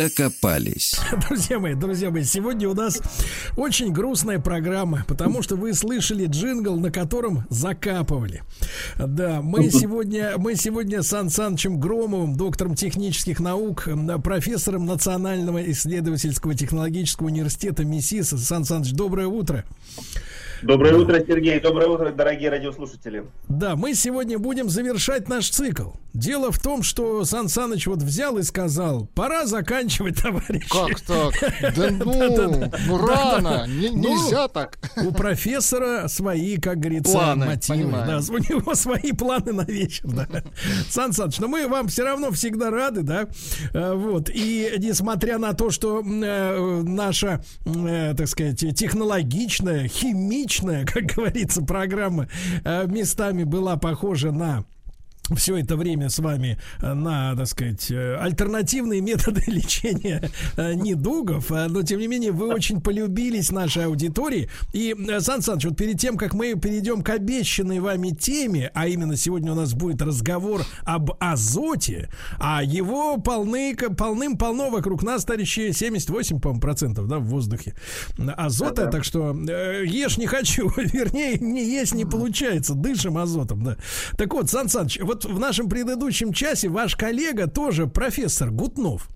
Докопались. Друзья мои, друзья мои, сегодня у нас очень грустная программа, потому что вы слышали джингл, на котором закапывали. Да, мы сегодня, мы сегодня с Сан Санычем Громовым, доктором технических наук, профессором Национального исследовательского технологического университета МИСИС. Сан Саныч, доброе утро. Доброе утро, Сергей. Доброе утро, дорогие радиослушатели. Да, мы сегодня будем завершать наш цикл. Дело в том, что Сан Саныч вот взял и сказал, пора заканчивать, товарищи. Как так? Да ну, ну рано, ну, нельзя так. У профессора свои, как говорится, мотивы. У него свои планы на вечер. Сан Саныч, но мы вам все равно всегда рады, да. Э, вот. И несмотря на то, что э, наша, э, так сказать, технологичная, химическая личная, как говорится, программа э, местами была похожа на все это время с вами э, на, так сказать, э, альтернативные методы лечения э, недугов, но тем не менее вы очень полюбились нашей аудитории. И, Сан Саныч, вот перед тем, как мы перейдем к обещанной вами теме, а именно сегодня у нас будет разговор об азоте, а его полны, полным-полно вокруг нас, товарищи, 78, по процентов, да, в воздухе. Азота, да, так что ешь не хочу, вернее, не есть не получается, дышим азотом, да. Так вот, Сан Саныч, вот вот в нашем предыдущем часе ваш коллега тоже профессор Гутнов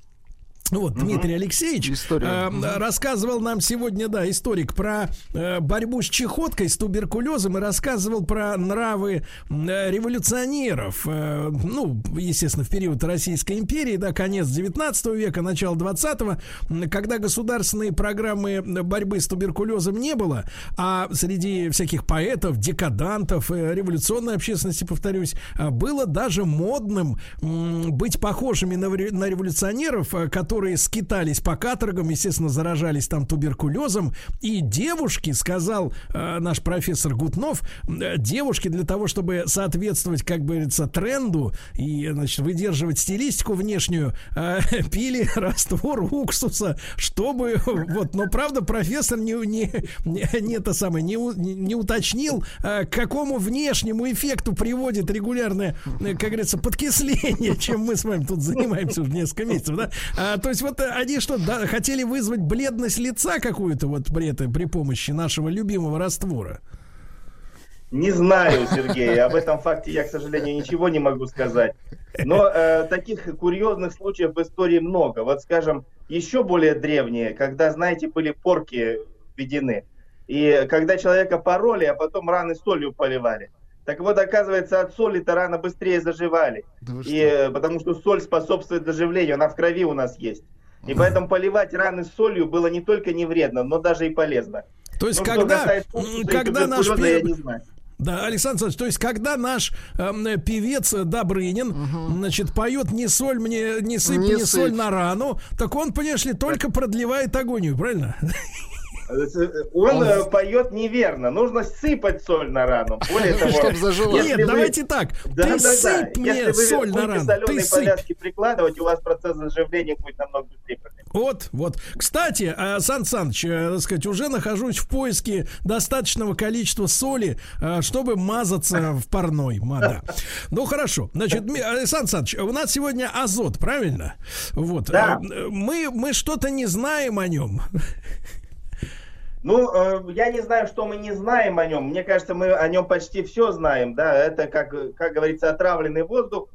вот, Дмитрий Алексеевич э, рассказывал нам сегодня, да, историк про э, борьбу с чехоткой, с туберкулезом и рассказывал про нравы э, революционеров. Э, ну, естественно, в период Российской империи, да, конец 19 века, начало 20-го, когда государственные программы борьбы с туберкулезом не было, а среди всяких поэтов, декадантов, э, революционной общественности, повторюсь, было даже модным э, быть похожими на, на революционеров, которые которые скитались по каторгам, естественно, заражались там туберкулезом. И девушки, сказал э, наш профессор Гутнов, э, девушки для того, чтобы соответствовать, как говорится, тренду и, значит, выдерживать стилистику внешнюю, э, пили раствор уксуса, чтобы, вот, но правда профессор не, не, не, это самое, не, не уточнил, э, к какому внешнему эффекту приводит регулярное, э, как говорится, подкисление, чем мы с вами тут занимаемся уже несколько месяцев, да? А, то есть вот э, они что, да, хотели вызвать бледность лица какую-то вот при, этой, при помощи нашего любимого раствора? Не знаю, Сергей, об этом факте я, к сожалению, ничего не могу сказать. Но э, таких курьезных случаев в истории много. Вот, скажем, еще более древние, когда, знаете, были порки введены. И когда человека пороли, а потом раны солью поливали. Так вот, оказывается, от соли-то рано быстрее заживали. Да и, что? потому что соль способствует заживлению, она в крови у нас есть. И поэтому поливать раны солью было не только не вредно, но даже и полезно. То есть, ну, когда, когда наш пев... Да, Александр Александрович, то есть, когда наш э, певец Добрынин, угу. значит, поет не соль мне, не сыпь не, не сыпь. соль на рану, так он, понимаешь ли, только продлевает агонию, правильно? Он, он поет неверно. Нужно сыпать соль на рану. Более того, чтобы зажило. Нет, вы... давайте так. Да, ты да, сыпь да. мне Если вы соль на рану. Ты сыпь. прикладывать, у вас процесс заживления будет намного быстрее. Вот, вот. Кстати, э, Сан Саныч, э, так сказать, уже нахожусь в поиске достаточного количества соли, э, чтобы мазаться в парной. Да. Ну, хорошо. Значит, Сан Саныч, у нас сегодня азот, правильно? Вот. Да. Мы, мы что-то не знаем о нем. Ну, э, я не знаю, что мы не знаем о нем. Мне кажется, мы о нем почти все знаем. Да, это, как, как говорится, отравленный воздух.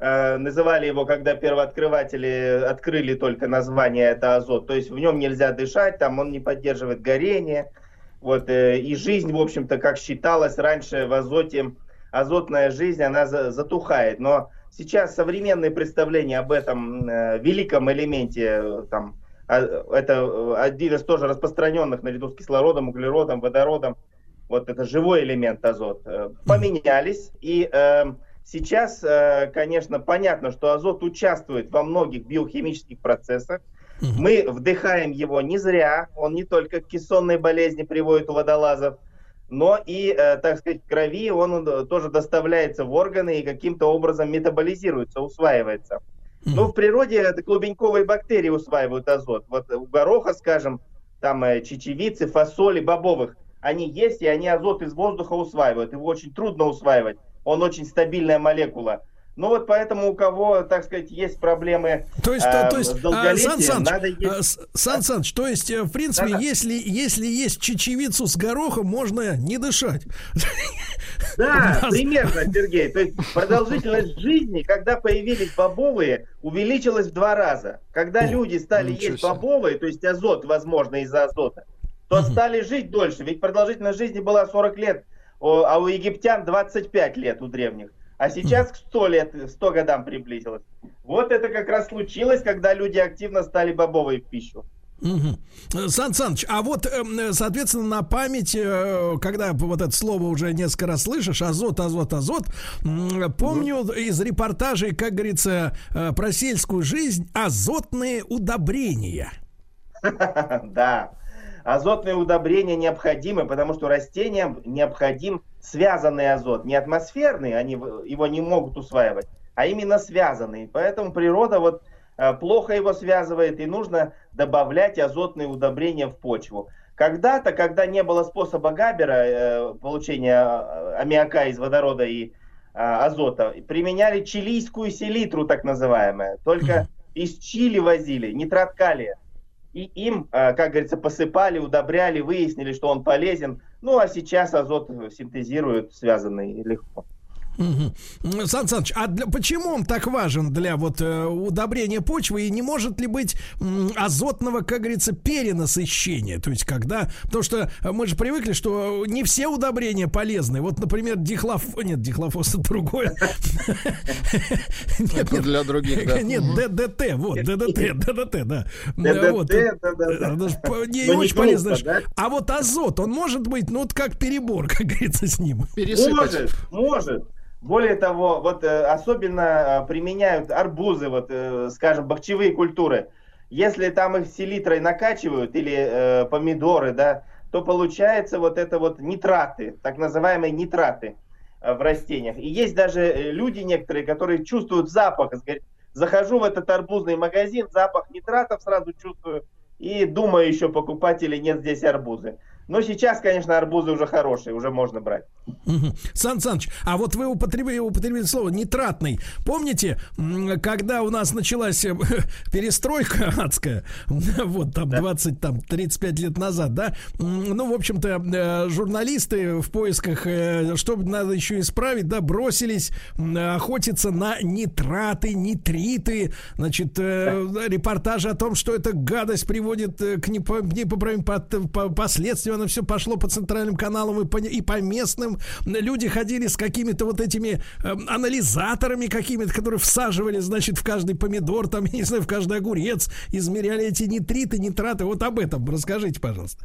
Э, называли его, когда первооткрыватели открыли только название, это азот. То есть в нем нельзя дышать, там он не поддерживает горение. Вот, э, и жизнь, в общем-то, как считалось раньше в азоте, азотная жизнь, она за, затухает. Но сейчас современные представления об этом великом элементе, там, это э, один из тоже распространенных наряду с кислородом, углеродом, водородом, вот это живой элемент азот, э, поменялись. И э, сейчас, э, конечно, понятно, что азот участвует во многих биохимических процессах. Мы вдыхаем его не зря, он не только к кессонной болезни приводит у водолазов, но и, э, так сказать, в крови он э, тоже доставляется в органы и каким-то образом метаболизируется, усваивается. Но в природе клубеньковые бактерии усваивают азот. Вот у гороха, скажем, там э, чечевицы, фасоли, бобовых, они есть, и они азот из воздуха усваивают. Его очень трудно усваивать. Он очень стабильная молекула. Ну вот поэтому у кого, так сказать, есть проблемы то есть, э, то есть, долголетием, Сан Саныч, надо есть... Сан Саныч, то есть, в принципе, да, если, если есть чечевицу с горохом, можно не дышать. Да, примерно, Сергей. То есть продолжительность жизни, когда появились бобовые, увеличилась в два раза. Когда люди стали есть бобовые, то есть азот, возможно, из-за азота, то стали жить дольше. Ведь продолжительность жизни была 40 лет, а у египтян 25 лет у древних. А сейчас к 100 лет, 100 годам приблизилось. Вот это как раз случилось, когда люди активно стали бобовой в пищу. Угу. Сан Саныч, а вот, эм, соответственно, на память, э, когда вот это слово уже несколько раз слышишь, азот, азот, азот, помню из репортажей, как говорится, э, про сельскую жизнь, азотные удобрения. Да, азотные удобрения необходимы, потому что растениям необходим связанный азот, не атмосферный, они его не могут усваивать, а именно связанный. Поэтому природа вот э, плохо его связывает, и нужно добавлять азотные удобрения в почву. Когда-то, когда не было способа Габера, э, получения э, аммиака из водорода и азота, применяли чилийскую селитру, так называемая. Только из Чили возили, нитрат калия и им, как говорится, посыпали, удобряли, выяснили, что он полезен. Ну, а сейчас азот синтезируют связанный легко. Угу. Сан Саныч, а для, почему он так важен для вот э, удобрения почвы и не может ли быть м, азотного, как говорится, перенасыщения? То есть когда, потому что мы же привыкли, что не все удобрения полезны. Вот, например, дихлоф, нет, дихлофос это другое. Нет, для других, да. Нет, ДДТ, вот, ДДТ, ДДТ, да. Вот. Не очень полезно. А вот азот, он может быть, ну вот как перебор, как говорится, с ним. Может, может. Более того, вот э, особенно э, применяют арбузы, вот, э, скажем, бахчевые культуры. Если там их селитрой накачивают или э, помидоры, да, то получается вот это вот нитраты, так называемые нитраты в растениях. И есть даже люди некоторые, которые чувствуют запах. Захожу в этот арбузный магазин, запах нитратов сразу чувствую и думаю еще покупать или нет здесь арбузы. Но сейчас, конечно, арбузы уже хорошие, уже можно брать. Сан Саныч, а вот вы употребили, употребили слово нитратный. Помните, когда у нас началась э, перестройка адская, вот там да. 20, там 35 лет назад, да, ну, в общем-то, э, журналисты в поисках, э, что надо еще исправить, да, бросились охотиться на нитраты, нитриты, значит, да. репортажи о том, что эта гадость приводит к непоправимым последствиям оно все пошло по центральным каналам и по, и по местным. Люди ходили с какими-то вот этими э, анализаторами какими-то, которые всаживали, значит, в каждый помидор, там, я не знаю, в каждый огурец, измеряли эти нитриты, нитраты. Вот об этом расскажите, пожалуйста.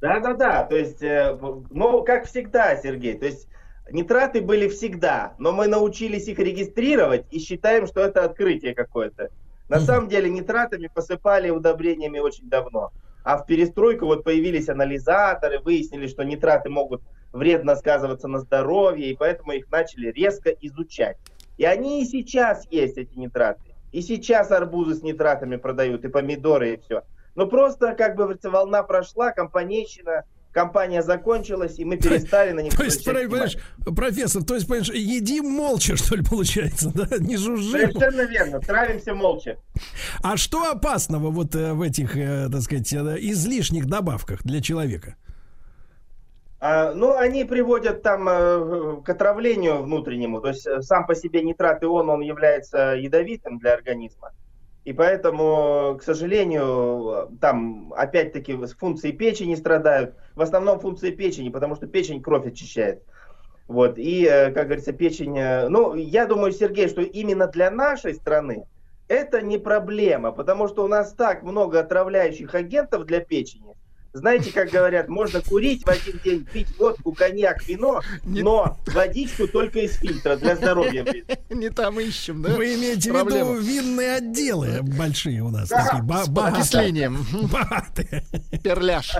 Да-да-да, то есть, э, ну, как всегда, Сергей, то есть нитраты были всегда, но мы научились их регистрировать и считаем, что это открытие какое-то. На самом деле нитратами посыпали удобрениями очень давно. А в перестройку вот появились анализаторы, выяснили, что нитраты могут вредно сказываться на здоровье, и поэтому их начали резко изучать. И они и сейчас есть, эти нитраты. И сейчас арбузы с нитратами продают, и помидоры, и все. Но просто, как бы, волна прошла, компанейщина, компания закончилась, и мы перестали на них То есть, понимаешь, профессор, то есть, понимаешь, едим молча, что ли, получается, да? Не жужжим. Совершенно верно, травимся молча. А что опасного вот э, в этих, э, так сказать, э, излишних добавках для человека? А, ну, они приводят там к отравлению внутреннему. То есть сам по себе нитрат ион, он является ядовитым для организма. И поэтому, к сожалению, там опять-таки функции печени страдают. В основном функции печени, потому что печень кровь очищает. Вот. И, э, как говорится, печень... Э, ну, я думаю, Сергей, что именно для нашей страны это не проблема, потому что у нас так много отравляющих агентов для печени, знаете, как говорят, можно курить в один день, пить водку, коньяк, вино, но водичку только из фильтра для здоровья. Не там ищем, да? Вы имеете в виду винные отделы большие у нас. Такие, окислением. Перляж.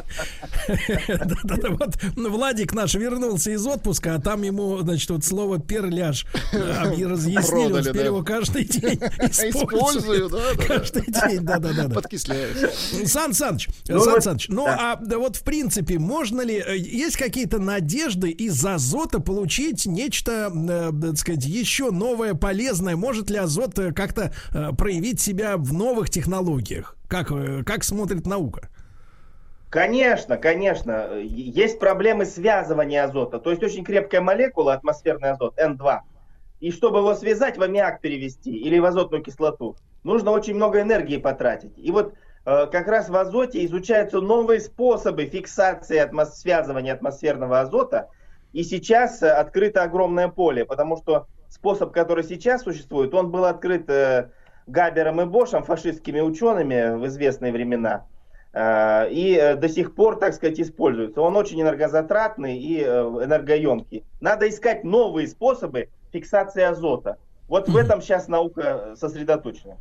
Да-да-да, вот Владик наш вернулся из отпуска, а там ему, значит, вот слово перляж разъяснили, он теперь его каждый день использую. да, Каждый день, да-да-да. Подкисляюсь. Сан Саныч, ну Сан Саныч, ну а вот в принципе, можно ли, э, есть какие-то надежды из азота получить нечто, э, так сказать, еще новое, полезное? Может ли азот как-то проявить себя в новых технологиях? Как, как смотрит наука? Конечно, конечно. Есть проблемы связывания азота. То есть очень крепкая молекула, атмосферный азот, N2. И чтобы его связать, в аммиак перевести или в азотную кислоту, нужно очень много энергии потратить. И вот э, как раз в азоте изучаются новые способы фиксации атмос- связывания атмосферного азота. И сейчас э, открыто огромное поле, потому что способ, который сейчас существует, он был открыт э, Габером и Бошем, фашистскими учеными в известные времена. Э, и э, до сих пор, так сказать, используется. Он очень энергозатратный и э, энергоемкий. Надо искать новые способы фиксации азота. Вот в этом сейчас наука сосредоточена.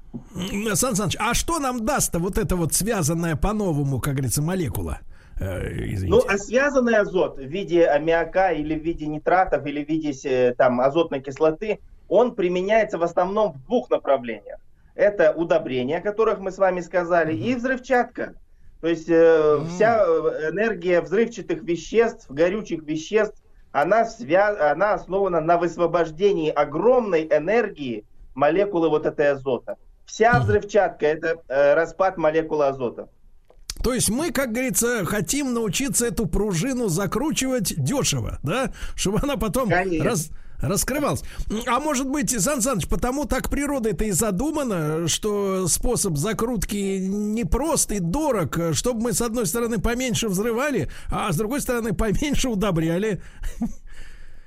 Сан Саныч, а что нам даст вот эта вот связанная по-новому, как говорится, молекула? Извините. Ну, а связанный азот в виде аммиака или в виде нитратов или в виде там, азотной кислоты, он применяется в основном в двух направлениях. Это удобрения, о которых мы с вами сказали, mm-hmm. и взрывчатка. То есть э, mm. вся э, энергия взрывчатых веществ, горючих веществ, она, свя... она основана на высвобождении огромной энергии молекулы вот этой азота. Вся взрывчатка это э, распад молекулы азота. То есть мы, как говорится, хотим научиться эту пружину закручивать дешево, да, чтобы она потом раз, раскрывался. А может быть, Сан Саныч, потому так природа это и задумана, что способ закрутки непрост и дорог, чтобы мы, с одной стороны, поменьше взрывали, а с другой стороны, поменьше удобряли.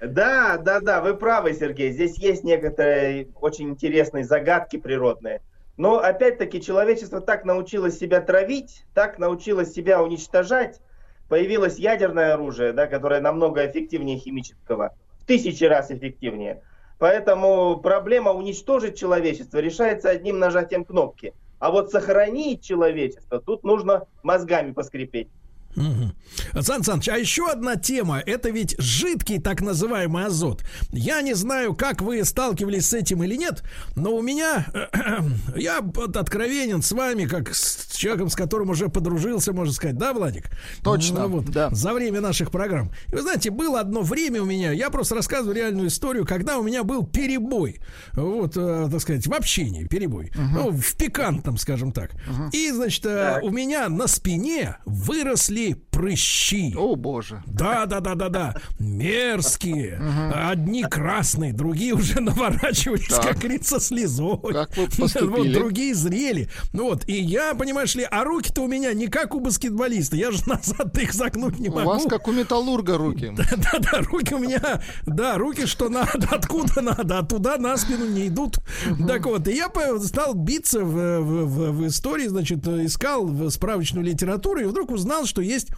Да, да, да, вы правы, Сергей. Здесь есть некоторые очень интересные загадки природные. Но опять-таки человечество так научилось себя травить, так научилось себя уничтожать. Появилось ядерное оружие, да, которое намного эффективнее химического в тысячи раз эффективнее. Поэтому проблема уничтожить человечество решается одним нажатием кнопки. А вот сохранить человечество, тут нужно мозгами поскрипеть. Угу. Сан Саныч, а еще одна тема, это ведь жидкий так называемый азот. Я не знаю, как вы сталкивались с этим или нет, но у меня, я откровенен с вами, как с человеком, с которым уже подружился, можно сказать, да, Владик? Точно, ну, вот, да. За время наших программ. И вы знаете, было одно время у меня, я просто рассказываю реальную историю, когда у меня был перебой, вот, э, так сказать, в общении перебой, угу. ну, в пикантном, скажем так. Угу. И, значит, э, так. у меня на спине выросли росли прыщи. О, боже. Да, да, да, да, да. Мерзкие. Одни красные, другие уже наворачивались, как говорится, слезой. Как вы? Вот, другие зрели. Ну вот, и я, понимаешь ли, а руки-то у меня не как у баскетболиста. Я же назад их загнуть не могу. У вас как у металлурга руки. Да, да, да, руки у меня, да, руки что надо, откуда надо, а туда на спину не идут. Так вот, и я стал биться в, в, в, в истории, значит, искал справочную литературу, и вдруг узнал, что есть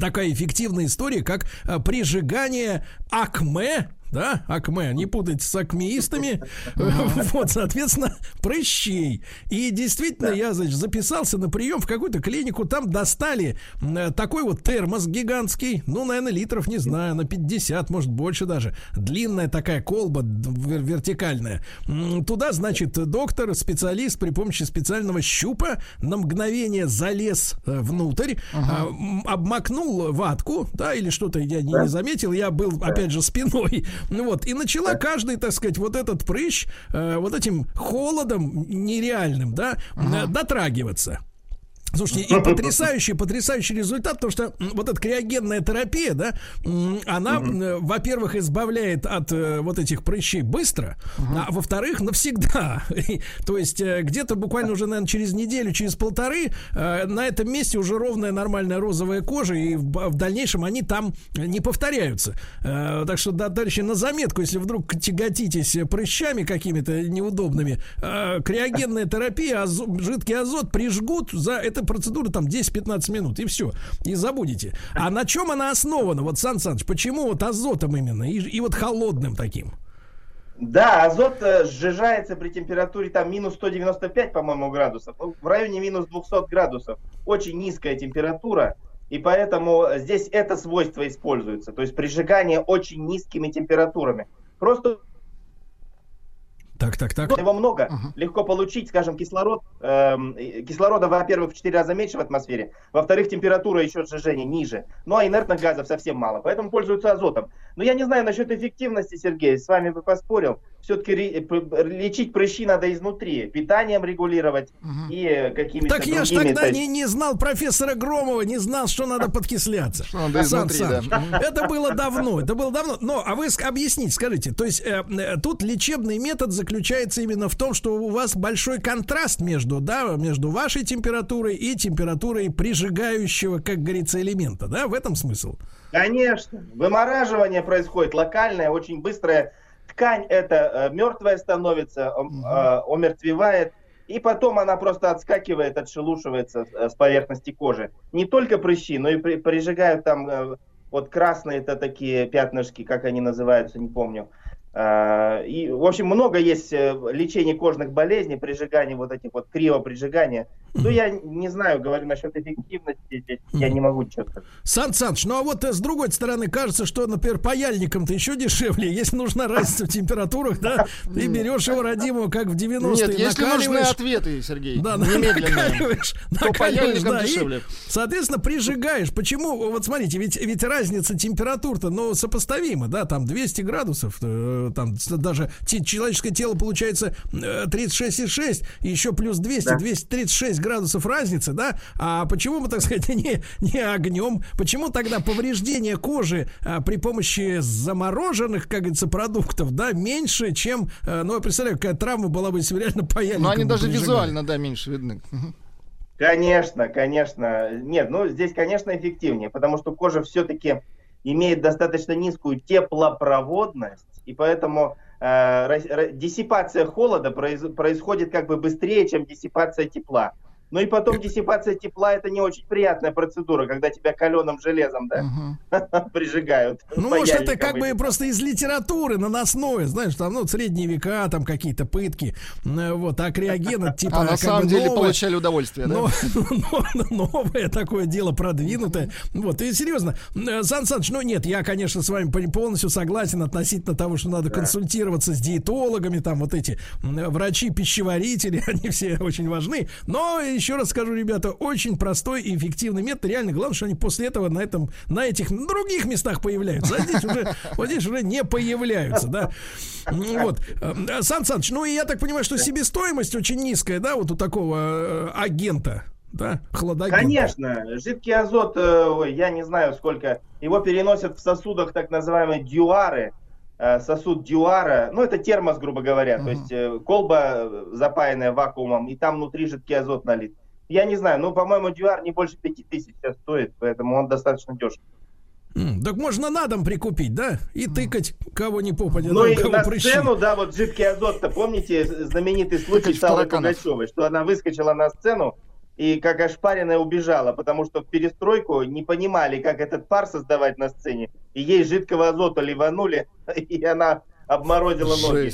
такая эффективная история, как э, прижигание акме да, акме, не путать с акмеистами, вот, соответственно, прыщей. И действительно, я, значит, записался на прием в какую-то клинику, там достали такой вот термос гигантский, ну, наверное, литров, не знаю, на 50, может, больше даже, длинная такая колба вертикальная. Туда, значит, доктор, специалист при помощи специального щупа на мгновение залез э, внутрь, uh обмакнул ватку, да, или что-то я не, не заметил, я был, опять же, спиной ну вот, и начала каждый, так сказать, вот этот прыщ э, вот этим холодом нереальным, да, ага. дотрагиваться. Слушайте, и потрясающий, потрясающий результат, потому что вот эта криогенная терапия, да, она, угу. во-первых, избавляет от э, вот этих прыщей быстро, угу. а во-вторых, навсегда. То есть э, где-то буквально уже, наверное, через неделю, через полторы на этом месте уже ровная нормальная розовая кожа, и в, в дальнейшем они там не повторяются. Так что, да, товарищи, на заметку, если вдруг тяготитесь прыщами какими-то неудобными, криогенная терапия, жидкий азот прижгут за это эта процедура там 10-15 минут, и все. И забудете. А на чем она основана? Вот, Сан Саныч, почему вот азотом именно? И, и вот холодным таким? Да, азот э, сжижается при температуре там минус 195, по-моему, градусов. Ну, в районе минус 200 градусов. Очень низкая температура. И поэтому здесь это свойство используется. То есть прижигание очень низкими температурами. Просто так, так, так. Его много. Uh-huh. Легко получить, скажем, кислород. Эм, кислорода, во-первых, в 4 раза меньше в атмосфере. Во-вторых, температура еще сжижения ниже. Ну а инертных газов совсем мало. Поэтому пользуются азотом. Но я не знаю насчет эффективности, Сергей. С вами бы поспорил. Все-таки лечить прыщи надо изнутри. Питанием регулировать uh-huh. и какими-то Так я ж тогда не, не знал профессора Громова, не знал, что надо подкисляться. Что надо изнутри, Сан, да. Это было давно. Это было давно. Но, а вы объясните, скажите. То есть э, э, тут лечебный метод заключается заключается именно в том, что у вас большой контраст между, да, между вашей температурой и температурой прижигающего, как говорится, элемента, да, в этом смысл? Конечно. Вымораживание происходит локальное, очень быстрое. Ткань это э, мертвая становится, э, омертвевает, и потом она просто отскакивает, отшелушивается э, с поверхности кожи. Не только прыщи, но и при, прижигают там вот красные это такие пятнышки, как они называются, не помню. И, в общем, много есть лечений кожных болезней, прижигания вот этих вот криво-прижигания. Ну, я не знаю, говорю насчет эффективности, здесь я не могу четко. Сан Саныч, ну а вот э, с другой стороны, кажется, что, например, паяльником-то еще дешевле. Если нужна разница в температурах, да, ты берешь его родимого, как в 90-е, Нет, если нужны ответы, Сергей, да, накаливаешь, то паяльником да, дешевле. И, соответственно, прижигаешь. Почему? Вот смотрите, ведь, ведь разница температур-то, ну, сопоставима, да, там 200 градусов, э, там даже человеческое тело получается 36,6, еще плюс 200, да. 236 градусов разницы, да? А почему мы, так сказать, не, не огнем? Почему тогда повреждение кожи а, при помощи замороженных, как говорится, продуктов, да, меньше, чем, а, ну, я представляю, какая травма была бы, если реально паяльником Но они даже прижигали. визуально, да, меньше видны. Конечно, конечно. Нет, ну, здесь, конечно, эффективнее, потому что кожа все-таки имеет достаточно низкую теплопроводность, и поэтому э, диссипация холода произ, происходит как бы быстрее, чем диссипация тепла. Ну и потом диссипация тепла это не очень приятная процедура, когда тебя каленым железом, да, угу. прижигают. Ну, может, это как бы просто из литературы наносное, знаешь, там, ну, средние века, там какие-то пытки, вот, а криогена типа... А на самом деле новое, получали удовольствие, да? новое такое дело продвинутое. Вот, и серьезно, Сан Саныч, ну нет, я, конечно, с вами полностью согласен относительно того, что надо консультироваться с диетологами, там вот эти врачи-пищеварители, они все очень важны, но еще раз скажу, ребята, очень простой и эффективный метод. Реально, главное, что они после этого на этом, на этих других местах появляются. А здесь уже, вот здесь уже не появляются, да. Вот. Э, Сан Саныч, ну и я так понимаю, что себестоимость очень низкая, да, вот у такого э, агента да, хладагент. Конечно, жидкий азот, э, я не знаю сколько, его переносят в сосудах так называемые дюары, сосуд дюара, ну это термос, грубо говоря, uh-huh. то есть колба запаянная вакуумом, и там внутри жидкий азот налит. Я не знаю, ну, по-моему, дюар не больше 5000 сейчас стоит, поэтому он достаточно дешев. Так можно на дом прикупить, да? И тыкать кого не попадет. Ну и на прыщи. сцену, да, вот жидкий азот-то, помните знаменитый случай с Аллой Пугачевой, что она выскочила на сцену и как ошпаренная убежала, потому что в перестройку не понимали, как этот пар создавать на сцене, и ей жидкого азота ливанули, и она обморозила ноги.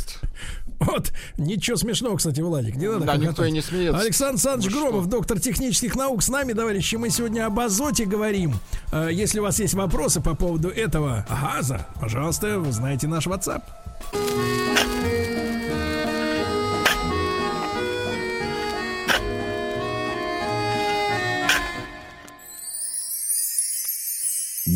Вот, ничего смешного, кстати, Владик, не надо. Да, никто и не смеется. Александр Саныч ну, Громов, что? доктор технических наук, с нами, товарищи. Мы сегодня об азоте говорим. Э, если у вас есть вопросы по поводу этого газа, пожалуйста, вы знаете наш WhatsApp.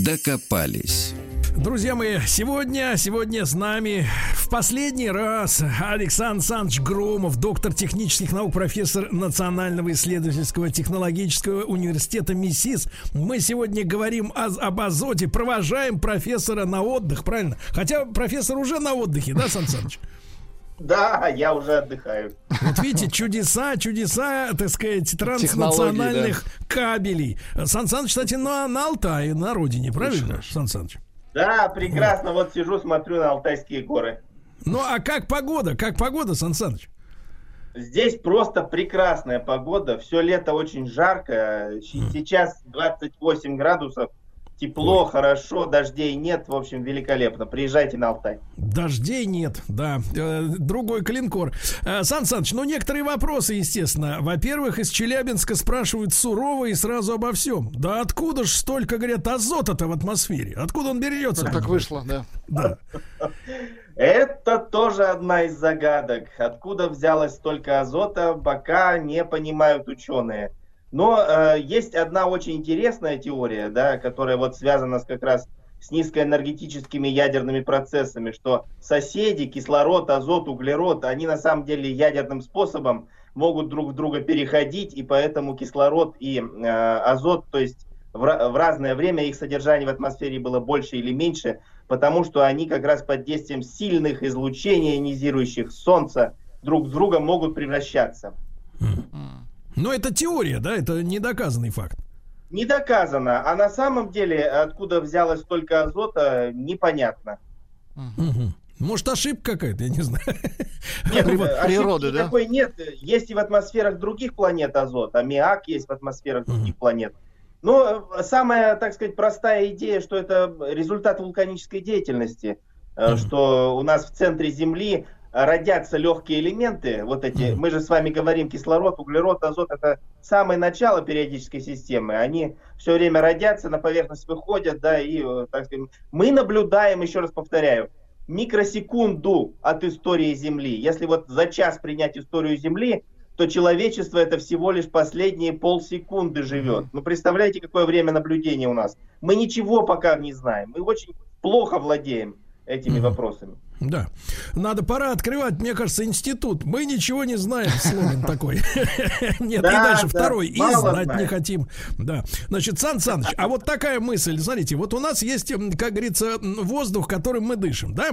Докопались. Друзья мои, сегодня, сегодня с нами в последний раз Александр Санч Громов, доктор технических наук, профессор Национального исследовательского технологического университета МИСИС. Мы сегодня говорим о, об азоте, провожаем профессора на отдых, правильно? Хотя профессор уже на отдыхе, да, Сан Саныч? Да, я уже отдыхаю. Вот видите, чудеса, чудеса, так сказать, транснациональных да. кабелей. Сан Саныч, кстати, на, на Алтае, на родине, правильно, Сан Саныч? Да, прекрасно. Вот. вот сижу, смотрю на Алтайские горы. Ну, а как погода? Как погода, Сан Саныч? Здесь просто прекрасная погода. Все лето очень жарко. Сейчас 28 градусов. Тепло, Ой. хорошо, дождей нет, в общем, великолепно. Приезжайте на Алтай. Дождей нет, да. Э, другой клинкор. Э, Сан Саныч, ну некоторые вопросы, естественно. Во-первых, из Челябинска спрашивают сурово и сразу обо всем. Да откуда ж столько, говорят, азота-то в атмосфере? Откуда он берется? Так, так вышло, да. Да. Это тоже одна из загадок. Откуда взялось столько азота, пока не понимают ученые. Но э, есть одна очень интересная теория, да, которая вот связана с, как раз с низкоэнергетическими ядерными процессами, что соседи, кислород, азот, углерод, они на самом деле ядерным способом могут друг в друга переходить, и поэтому кислород и э, азот, то есть в, в разное время их содержание в атмосфере было больше или меньше, потому что они как раз под действием сильных излучений ионизирующих Солнца друг в друга могут превращаться. Но это теория, да? Это недоказанный факт. Не доказано. А на самом деле, откуда взялось столько азота, непонятно. Угу. Может, ошибка какая-то, я не знаю. Нет, природы, да? Такой нет. Есть и в атмосферах других планет азот. Аммиак есть в атмосферах других планет. Но самая, так сказать, простая идея, что это результат вулканической деятельности, что у нас в центре Земли родятся легкие элементы, вот эти, мы же с вами говорим, кислород, углерод, азот, это самое начало периодической системы, они все время родятся, на поверхность выходят, да, и, э, так сказать, мы наблюдаем, еще раз повторяю, микросекунду от истории Земли. Если вот за час принять историю Земли, то человечество это всего лишь последние полсекунды живет. Ну, представляете, какое время наблюдения у нас? Мы ничего пока не знаем, мы очень плохо владеем этими mm-hmm. вопросами. Да. Надо пора открывать, мне кажется, институт. Мы ничего не знаем, слоган такой. Нет, и дальше второй. И знать не хотим. Да. Значит, Сан Саныч, а вот такая мысль. Смотрите, вот у нас есть, как говорится, воздух, которым мы дышим, да?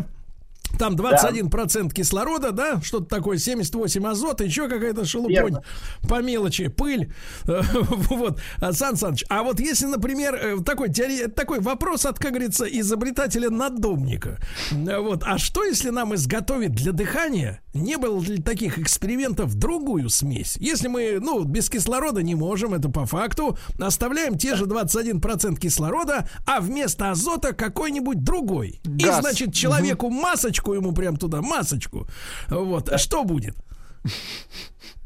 Там 21% да. кислорода, да, что-то такое, 78 азота, еще какая-то шелупонь Верно. по мелочи, пыль. вот, Сан Саныч, а вот если, например, э, такой, теори... такой вопрос от, как говорится, изобретателя-надомника. Вот, а что, если нам изготовить для дыхания, не было ли таких экспериментов, другую смесь? Если мы, ну, без кислорода не можем, это по факту, оставляем те же 21% кислорода, а вместо азота какой-нибудь другой. Газ. И, значит, человеку масочку масочку ему прям туда, масочку. Вот. А что будет?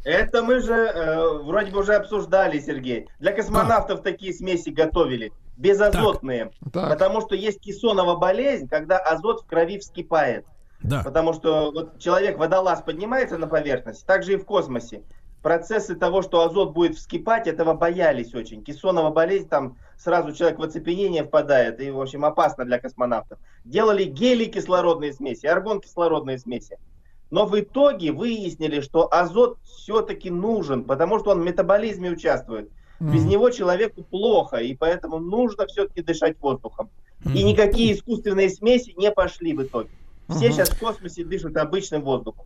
Это мы же э, вроде бы уже обсуждали, Сергей. Для космонавтов так. такие смеси готовили, безазотные. Так. Так. Потому что есть кессонова болезнь, когда азот в крови вскипает. Да. Потому что вот человек, водолаз, поднимается на поверхность, так же и в космосе процессы того, что азот будет вскипать, этого боялись очень. Кессонова болезнь, там сразу человек в оцепенение впадает, и, в общем, опасно для космонавтов. Делали гелий кислородные смеси, аргон кислородные смеси. Но в итоге выяснили, что азот все-таки нужен, потому что он в метаболизме участвует. Без него человеку плохо, и поэтому нужно все-таки дышать воздухом. И никакие искусственные смеси не пошли в итоге. Все сейчас в космосе дышат обычным воздухом.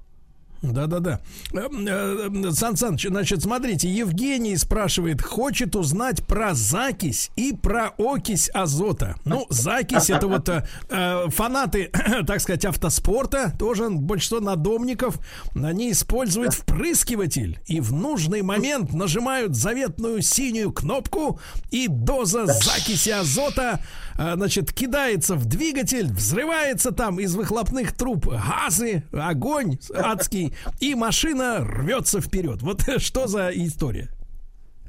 Да-да-да. Э, э, Сан Саныч, значит, смотрите, Евгений спрашивает, хочет узнать про закись и про окись азота. Ну, закись это вот э, э фанаты, так сказать, автоспорта, тоже большинство надомников, они используют впрыскиватель и в нужный момент нажимают заветную синюю кнопку и доза закиси азота а, значит, кидается в двигатель, взрывается там из выхлопных труб газы, огонь адский, и машина рвется вперед. Вот что за история?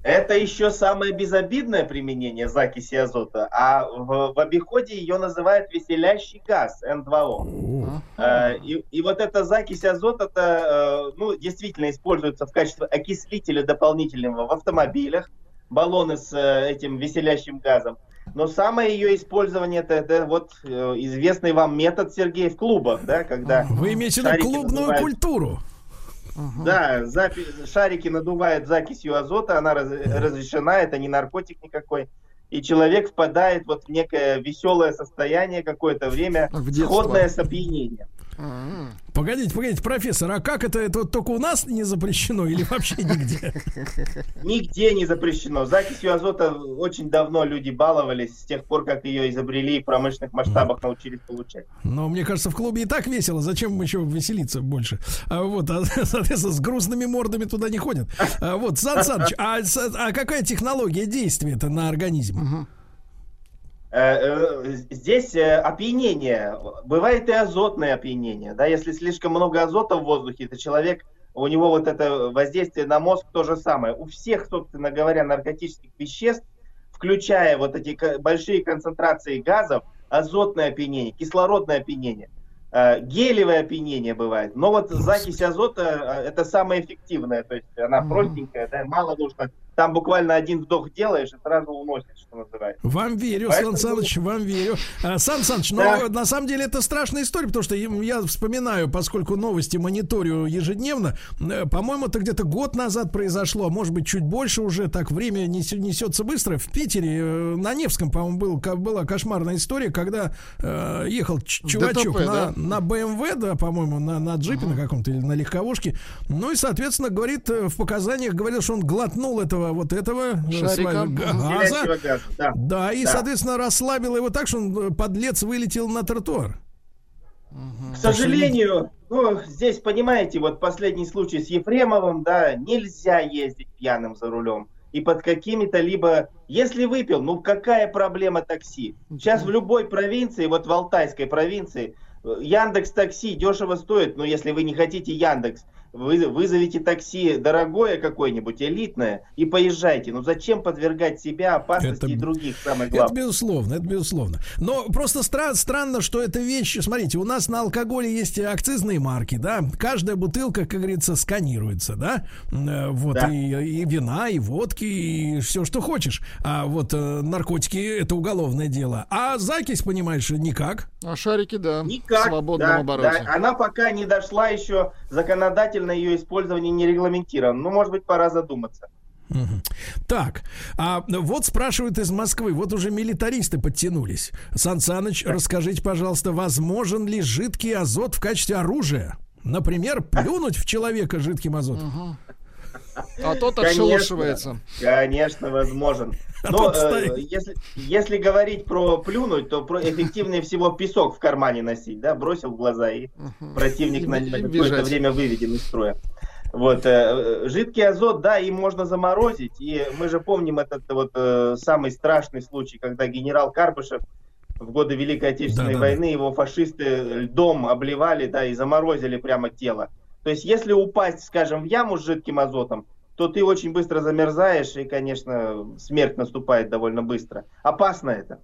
Это еще самое безобидное применение закиси азота, а в, в обиходе ее называют веселящий газ N2O. Э, и, и вот эта закись азота, это, э, ну, действительно используется в качестве окислителя дополнительного в автомобилях, баллоны с э, этим веселящим газом. Но самое ее использование это, это вот э, известный вам метод Сергей в клубах, да, когда вы имеете в виду клубную надувают... культуру. Да, запи... шарики надувают закисью азота, она раз... разрешена, это не наркотик никакой. И человек впадает вот в некое веселое состояние какое-то время, в сходное с опьянением. Погодите, погодите, профессор, а как это, это вот только у нас не запрещено или вообще нигде? Нигде не запрещено. Закисью азота очень давно люди баловались, с тех пор, как ее изобрели и в промышленных масштабах научились получать. Но мне кажется, в клубе и так весело. Зачем еще веселиться больше? А вот, а, соответственно, с грустными мордами туда не ходят. А вот, Сан Саныч, а, а какая технология действия-то на организм? Э, э, здесь э, опьянение, бывает и азотное опьянение, да, если слишком много азота в воздухе, то человек, у него вот это воздействие на мозг то же самое. У всех, собственно говоря, наркотических веществ, включая вот эти большие концентрации газов, азотное опьянение, кислородное опьянение, гелевое опьянение бывает. Но вот закись азота это самое эффективное, то есть она простенькая, да, мало нужно там буквально один вдох делаешь и сразу уносишь, что называется. Вам верю, Поэтому... Сан Саныч, вам верю. А, Сан Саныч, но да. на самом деле это страшная история, потому что я вспоминаю, поскольку новости мониторю ежедневно, э, по-моему, это где-то год назад произошло, а может быть, чуть больше уже, так время несется быстро. В Питере, э, на Невском, по-моему, был, была кошмарная история, когда э, ехал чувачок ДТП, на, да? на BMW, да, по-моему, на, на джипе uh-huh. на каком-то или на легковушке. Ну и, соответственно, говорит, э, в показаниях говорил, что он глотнул этого вот этого э, Шарика. газа. газа да. да, и, да. соответственно, расслабило его так, что он, э, подлец, вылетел на тротуар. К сожалению, ну, здесь, понимаете, вот последний случай с Ефремовым, да, нельзя ездить пьяным за рулем. И под какими-то либо... Если выпил, ну какая проблема такси? Сейчас в любой провинции, вот в Алтайской провинции, э, Яндекс Такси дешево стоит, но если вы не хотите Яндекс, вы вызовите такси дорогое какое-нибудь, элитное, и поезжайте. Ну зачем подвергать себя опасности это, и других, самое главное? Это безусловно, это безусловно. Но просто стра- странно, что эта вещь, смотрите, у нас на алкоголе есть акцизные марки, да, каждая бутылка, как говорится, сканируется, да, э, вот, да. И, и вина, и водки, и все, что хочешь. А вот э, наркотики, это уголовное дело. А закись, понимаешь, никак. А шарики, да, никак, в свободном да, обороте. Да. Она пока не дошла еще законодательно законодательно ее использование не регламентировано. Ну, может быть, пора задуматься. Так, а вот спрашивают из Москвы, вот уже милитаристы подтянулись. Сан Саныч, расскажите, пожалуйста, возможен ли жидкий азот в качестве оружия? Например, плюнуть в человека жидким азотом. А тот отшелушивается. Конечно, возможен. А Но э, если, если говорить про плюнуть, то про эффективнее всего песок в кармане носить, да, бросил в глаза и противник на, на какое-то время выведен из строя. Вот, э, жидкий азот, да, им можно заморозить, и мы же помним этот вот э, самый страшный случай, когда генерал Карпышев в годы Великой Отечественной да, войны да. его фашисты льдом обливали, да, и заморозили прямо тело. То есть, если упасть, скажем, в яму с жидким азотом, то ты очень быстро замерзаешь, и, конечно, смерть наступает довольно быстро. Опасно это.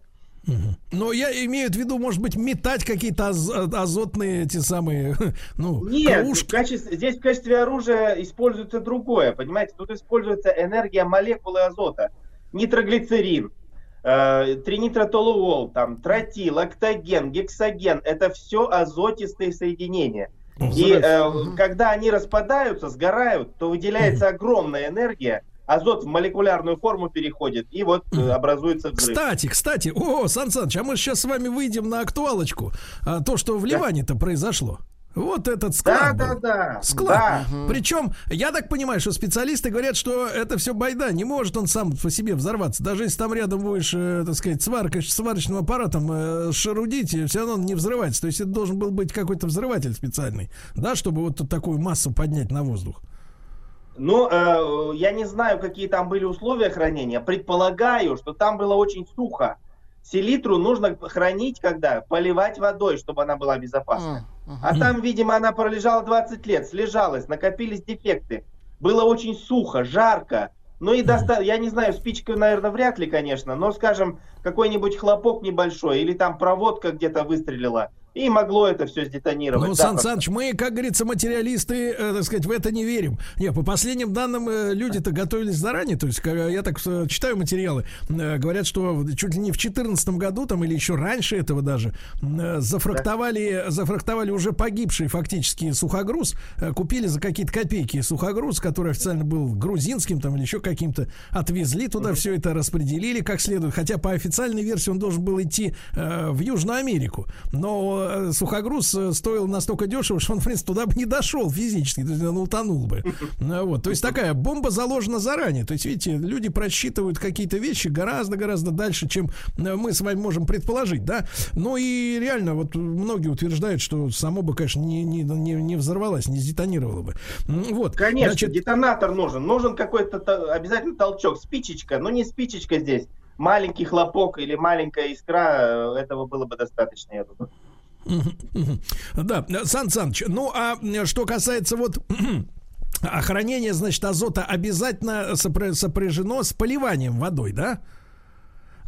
Но я имею в виду, может быть, метать какие-то аз- азотные эти самые, ну, Нет, в качестве, здесь в качестве оружия используется другое, понимаете? Тут используется энергия молекулы азота. Нитроглицерин, э, тринитротолуол, там, тротил, октоген, гексоген. Это все азотистые соединения. И э, когда они распадаются, сгорают, то выделяется огромная энергия, азот в молекулярную форму переходит, и вот э, образуется взрыв. Кстати, кстати, о, Сан Саныч, а мы сейчас с вами выйдем на актуалочку. А, то, что в Ливане-то произошло. Вот этот склад. Да, был. да, да. Склад. Да. Причем, я так понимаю, что специалисты говорят, что это все байда. Не может он сам по себе взорваться. Даже если там рядом будешь, э, так сказать, сваркой, сварочным аппаратом э, шарудить, все равно он не взрывается. То есть это должен был быть какой-то взрыватель специальный, да, чтобы вот такую массу поднять на воздух. Ну, э, я не знаю, какие там были условия хранения. Предполагаю, что там было очень сухо. Селитру нужно хранить, когда поливать водой, чтобы она была безопасна. А там, видимо, она пролежала 20 лет, слежалась, накопились дефекты. Было очень сухо, жарко. Ну и доста... я не знаю, спичкой, наверное, вряд ли, конечно, но, скажем, какой-нибудь хлопок небольшой или там проводка где-то выстрелила – и могло это все сдетонировать. Ну, Сан Саныч, мы, как говорится, материалисты, э, так сказать, в это не верим. Не, по последним данным, э, люди-то готовились заранее. То есть, я так э, читаю материалы, э, говорят, что чуть ли не в 2014 году, там, или еще раньше этого даже, э, зафрактовали, да. зафрактовали уже погибший фактически сухогруз, э, купили за какие-то копейки сухогруз, который официально был грузинским там или еще каким-то, отвезли туда, mm-hmm. все это распределили как следует. Хотя по официальной версии он должен был идти э, в Южную Америку. Но что сухогруз стоил настолько дешево, что он, в принципе, туда бы не дошел физически, то есть он утонул бы. Вот, то есть такая бомба заложена заранее. То есть, видите, люди просчитывают какие-то вещи гораздо-гораздо дальше, чем мы с вами можем предположить, да. Ну и реально, вот многие утверждают, что само бы, конечно, не, не, не, не взорвалось, не сдетонировало бы. Вот. Конечно, Значит... детонатор нужен. Нужен какой-то обязательно толчок. Спичечка, но не спичечка здесь. Маленький хлопок или маленькая искра, э, этого было бы достаточно, я думаю. Да, Сан Саныч, ну а что касается вот охранения, значит, азота обязательно сопряжено с поливанием водой, да?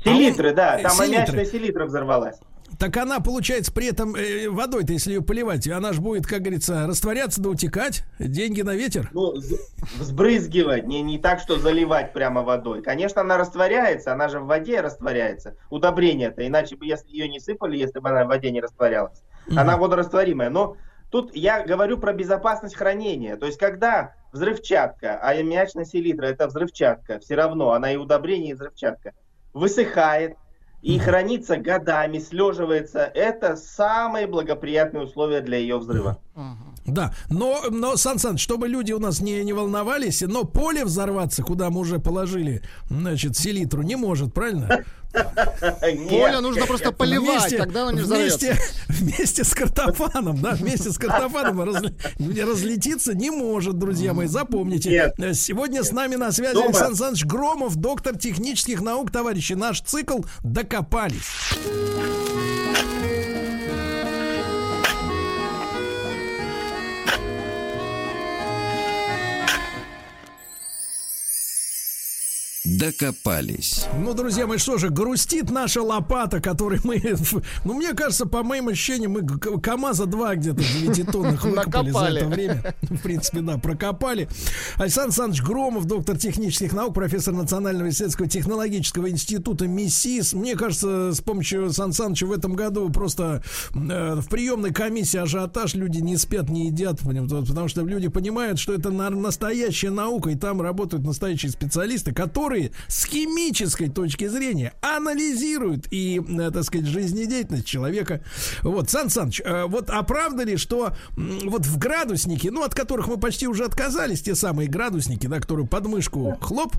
Селитры, а он... да, там селитры. аммиачная селитра взорвалась. Так она, получается, при этом э, водой-то, если ее поливать, она же будет, как говорится, растворяться да утекать, деньги на ветер. Ну, взбрызгивать, не, не так, что заливать прямо водой. Конечно, она растворяется, она же в воде растворяется. Удобрение-то, иначе бы, если ее не сыпали, если бы она в воде не растворялась. Mm-hmm. Она водорастворимая. Но тут я говорю про безопасность хранения. То есть, когда взрывчатка, а аммиачная селитра это взрывчатка, все равно, она и удобрение, и взрывчатка, высыхает, и хранится годами, слеживается. Это самые благоприятные условия для ее взрыва. Да, но, но Сан Сан, чтобы люди у нас не, не волновались, но поле взорваться, куда мы уже положили, значит, селитру, не может, правильно? Поле нужно просто поливать, вместе, тогда оно не вместе, вместе с картофаном, да, вместе с картофаном разли, разлетиться не может, друзья мои, запомните. Нет. Сегодня с нами на связи Дома. Александр Александрович Громов, доктор технических наук, товарищи. Наш цикл «Докопались». Докопались. Ну, друзья мои, что же, грустит наша лопата, которой мы... Ну, мне кажется, по моим ощущениям, мы КАМАЗа 2 где-то 9 тоннах выкопали за это время. В принципе, да, прокопали. Александр Александрович Громов, доктор технических наук, профессор Национального исследовательского технологического института МИСИС. Мне кажется, с помощью Сан Саныча в этом году просто э, в приемной комиссии ажиотаж, люди не спят, не едят, потому что люди понимают, что это настоящая наука, и там работают настоящие специалисты, которые которые с химической точки зрения анализируют и, э, так сказать, жизнедеятельность человека. Вот, Сан Саныч, э, вот а правда ли, что вот в градуснике, ну, от которых мы почти уже отказались, те самые градусники, да, которые под мышку хлоп,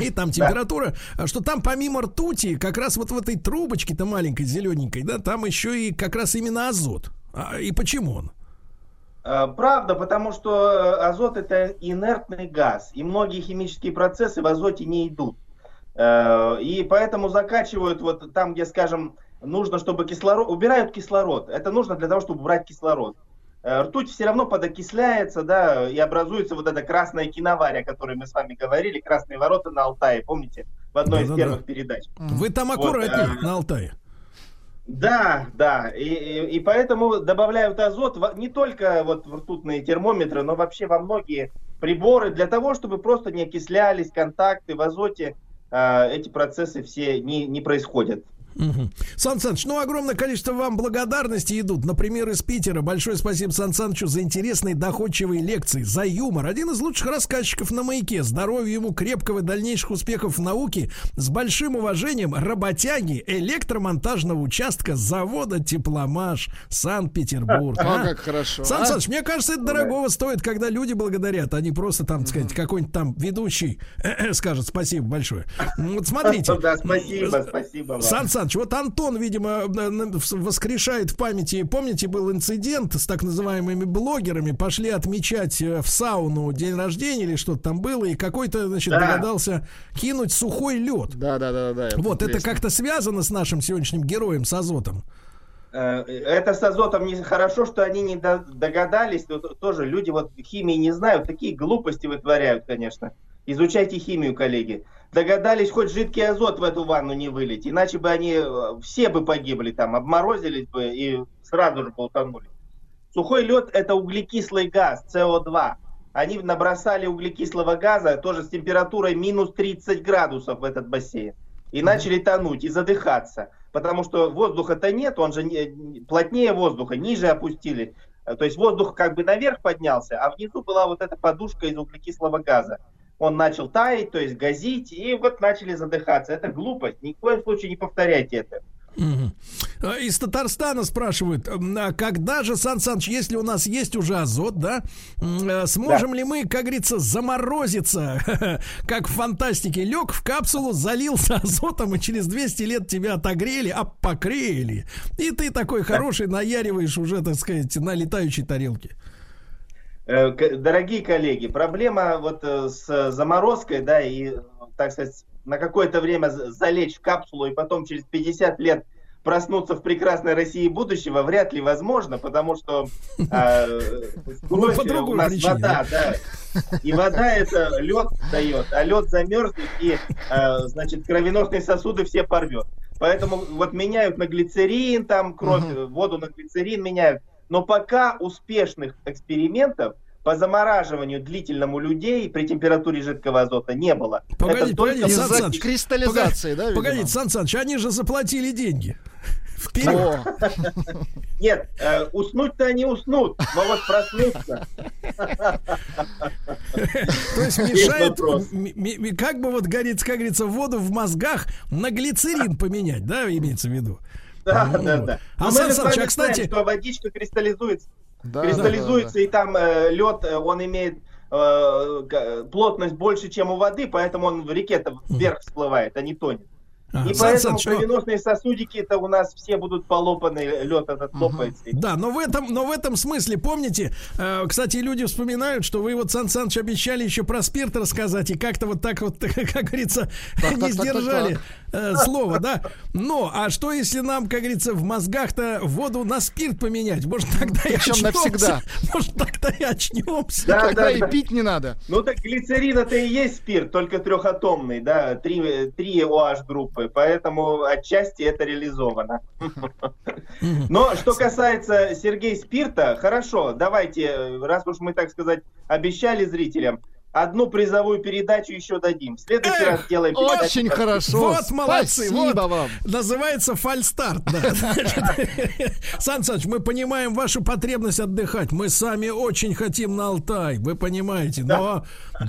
и там температура, да. что там помимо ртути, как раз вот в этой трубочке-то маленькой, зелененькой, да, там еще и как раз именно азот. А, и почему он? Э, правда, потому что э, азот это инертный газ, и многие химические процессы в азоте не идут. Э, и поэтому закачивают вот там, где, скажем, нужно, чтобы кислород... Убирают кислород. Это нужно для того, чтобы убрать кислород. Ртуть все равно подокисляется, да, и образуется вот эта красная киноварь, о которой мы с вами говорили, красные ворота на Алтае, помните, в одной да, из да, первых да. передач. Вы там аккуратнее вот, на Алтае. Да, да, и, и, и поэтому добавляют азот в, не только вот в ртутные термометры, но вообще во многие приборы для того, чтобы просто не окислялись контакты в азоте, э, эти процессы все не, не происходят. Угу. Сан Саныч, ну огромное количество вам благодарности идут. Например, из Питера. Большое спасибо Сан Санычу за интересные доходчивые лекции, за юмор. Один из лучших рассказчиков на маяке. Здоровья ему крепкого дальнейших успехов в науке. С большим уважением работяги электромонтажного участка завода Тепломаш Санкт-Петербург. А, как хорошо. Сан а? Саныч, мне кажется, это дорогого стоит, когда люди благодарят, а не просто там, так сказать, какой-нибудь там ведущий скажет спасибо большое. Вот смотрите. Да, спасибо, спасибо вам. Сан Саныч, вот Антон, видимо, воскрешает в памяти. Помните, был инцидент с так называемыми блогерами. Пошли отмечать э, в сауну день рождения или что-то там было, и какой-то, значит, да. догадался кинуть сухой лед. Да, да, да, да. Вот, это как-то связано с нашим сегодняшним героем, с азотом. Э, это с азотом не хорошо, что они не догадались. Тоже люди вот химии не знают, такие глупости вытворяют, конечно. Изучайте химию, коллеги догадались хоть жидкий азот в эту ванну не вылить, иначе бы они э, все бы погибли там, обморозились бы и сразу же полтонули. Сухой лед это углекислый газ, СО2. Они набросали углекислого газа тоже с температурой минус 30 градусов в этот бассейн. И начали тонуть и задыхаться. Потому что воздуха-то нет, он же плотнее воздуха, ниже опустили. То есть воздух как бы наверх поднялся, а внизу была вот эта подушка из углекислого газа он начал таять, то есть газить, и вот начали задыхаться. Это глупость. Ни в коем случае не повторяйте это. Угу. Из Татарстана спрашивают, а когда же, Сан Саныч, если у нас есть уже азот, да, э, сможем да. ли мы, как говорится, заморозиться, как в фантастике, лег в капсулу, залился азотом, и через 200 лет тебя отогрели, а покрели. И ты такой хороший наяриваешь уже, так сказать, на летающей тарелке. Э, дорогие коллеги, проблема вот э, с заморозкой, да, и, так сказать, на какое-то время залечь в капсулу и потом через 50 лет проснуться в прекрасной России будущего вряд ли возможно, потому что э, кровь, у нас причине, вода, да. И вода это лед дает, а лед замерзнет и, э, значит, кровеносные сосуды все порвет. Поэтому вот меняют на глицерин, там кровь, угу. воду на глицерин меняют. Но пока успешных экспериментов по замораживанию длительному людей при температуре жидкого азота не было. Погодите, погодите, Сан Саныч, кристаллизации, погодите, да? Погодите, Сан Саныч, они же заплатили деньги. Вперед! Нет, э, уснуть-то они уснут, но вот проснуться. То есть мешает, как бы вот, говорится, как говорится, воду в мозгах на глицерин поменять, да, имеется в виду? Да, да, да. А Сан Саныч, а кстати... Что водичка кристаллизуется да, кристаллизуется, да, да, и там э, лед, э, он имеет э, плотность больше, чем у воды, поэтому он в реке-то вверх всплывает, а не тонет. А, и поэтому Сан, кровеносные сосудики это у нас все будут полопаны, лед этот лопается. Угу. Да, но в этом, но в этом смысле, помните, э, кстати, люди вспоминают, что вы вот, Сан Саныч, обещали еще про спирт рассказать, и как-то вот так вот, как говорится, так, не так, сдержали так, так, э, слово, да. Но, а что если нам, как говорится, в мозгах-то воду на спирт поменять? Может, тогда и очнемся. навсегда. Может, тогда и очнемся. Да, тогда да, и да. пить не надо. Ну так глицерин это и есть спирт, только трехатомный, да, три, три OH группы группы, поэтому отчасти это реализовано. Но что касается Сергея Спирта, хорошо, давайте, раз уж мы, так сказать, обещали зрителям, одну призовую передачу еще дадим. В следующий Эх, раз сделаем передачу. Очень хорошо. Вот молодцы. Спасибо вот. вам. Называется фальстарт. Да. Сан Саныч, мы понимаем вашу потребность отдыхать. Мы сами очень хотим на Алтай, вы понимаете. Но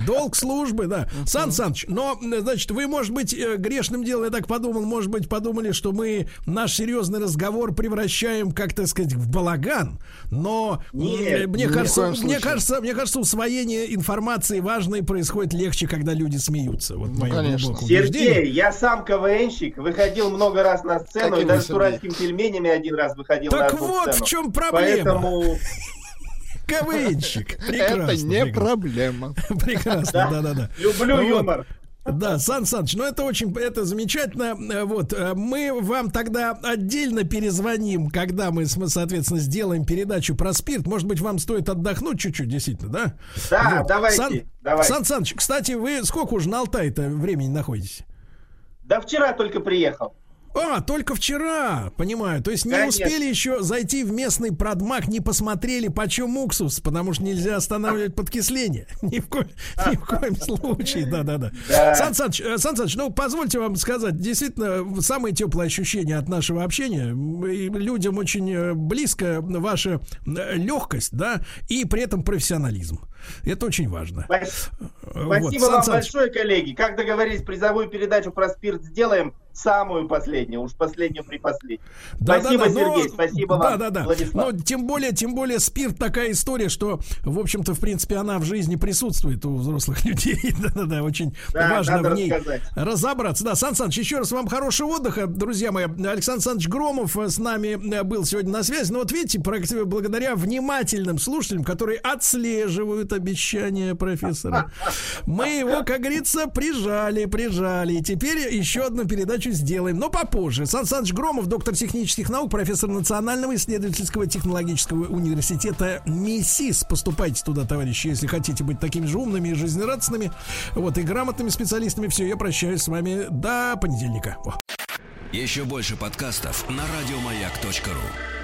долг службы, да. Сан Саныч, но, значит, вы, может быть, э, грешным делом, я так подумал, может быть, подумали, что мы наш серьезный разговор превращаем, как так сказать, в балаган. Но нет, мне, кажется, мне кажется, мне кажется, усвоение информации важно важное происходит легче, когда люди смеются. Вот ну, конечно. Сергей, я сам КВНщик, выходил много раз на сцену, Каким и даже с уральскими пельменями один раз выходил так на вот сцену. в чем проблема. Поэтому... КВНщик. Прекрасно. Это не проблема. Прекрасно, да-да-да. Люблю юмор. Да, Сан Саныч, ну это очень, это замечательно. Э, вот, э, мы вам тогда отдельно перезвоним, когда мы, соответственно, сделаем передачу про спирт. Может быть, вам стоит отдохнуть чуть-чуть, действительно, да? Да, вот. давайте, Сан, давайте. Сан Саныч, кстати, вы сколько уже на Алтае-то времени находитесь? Да вчера только приехал. А, только вчера, понимаю. То есть не Конечно. успели еще зайти в местный продмаг, не посмотрели, почем уксус, потому что нельзя останавливать подкисление. Ни в, ко... Ни в коем случае, да-да-да. Сан Саныч, э, Сан Саныч, ну, позвольте вам сказать, действительно, самые теплые ощущения от нашего общения. Людям очень э, близко ваша э, легкость, да, и при этом профессионализм. Это очень важно. Спасибо, вот, вам большое, коллеги. Как договорились, призовую передачу про спирт сделаем самую последнюю, уж последнюю при последней. Да, спасибо, да, да, Сергей, но, спасибо да, вам, да, да. Владислав. Но тем более, тем более спирт такая история, что, в общем-то, в принципе, она в жизни присутствует у взрослых людей. Да-да-да, очень да, важно в ней рассказать. разобраться. Да, Сан Саныч, еще раз вам хорошего отдыха, друзья мои. Александр Александрович Громов с нами был сегодня на связи. Но вот видите, благодаря внимательным слушателям, которые отслеживают обещания профессора, мы его, как говорится, прижали, прижали. И теперь еще одну передачу сделаем, но попозже. Сан Саныч Громов, доктор технических наук, профессор Национального исследовательского технологического университета МИСИС. Поступайте туда, товарищи, если хотите быть такими же умными и жизнерадостными, вот, и грамотными специалистами. Все, я прощаюсь с вами до понедельника. Еще больше подкастов на радиомаяк.ру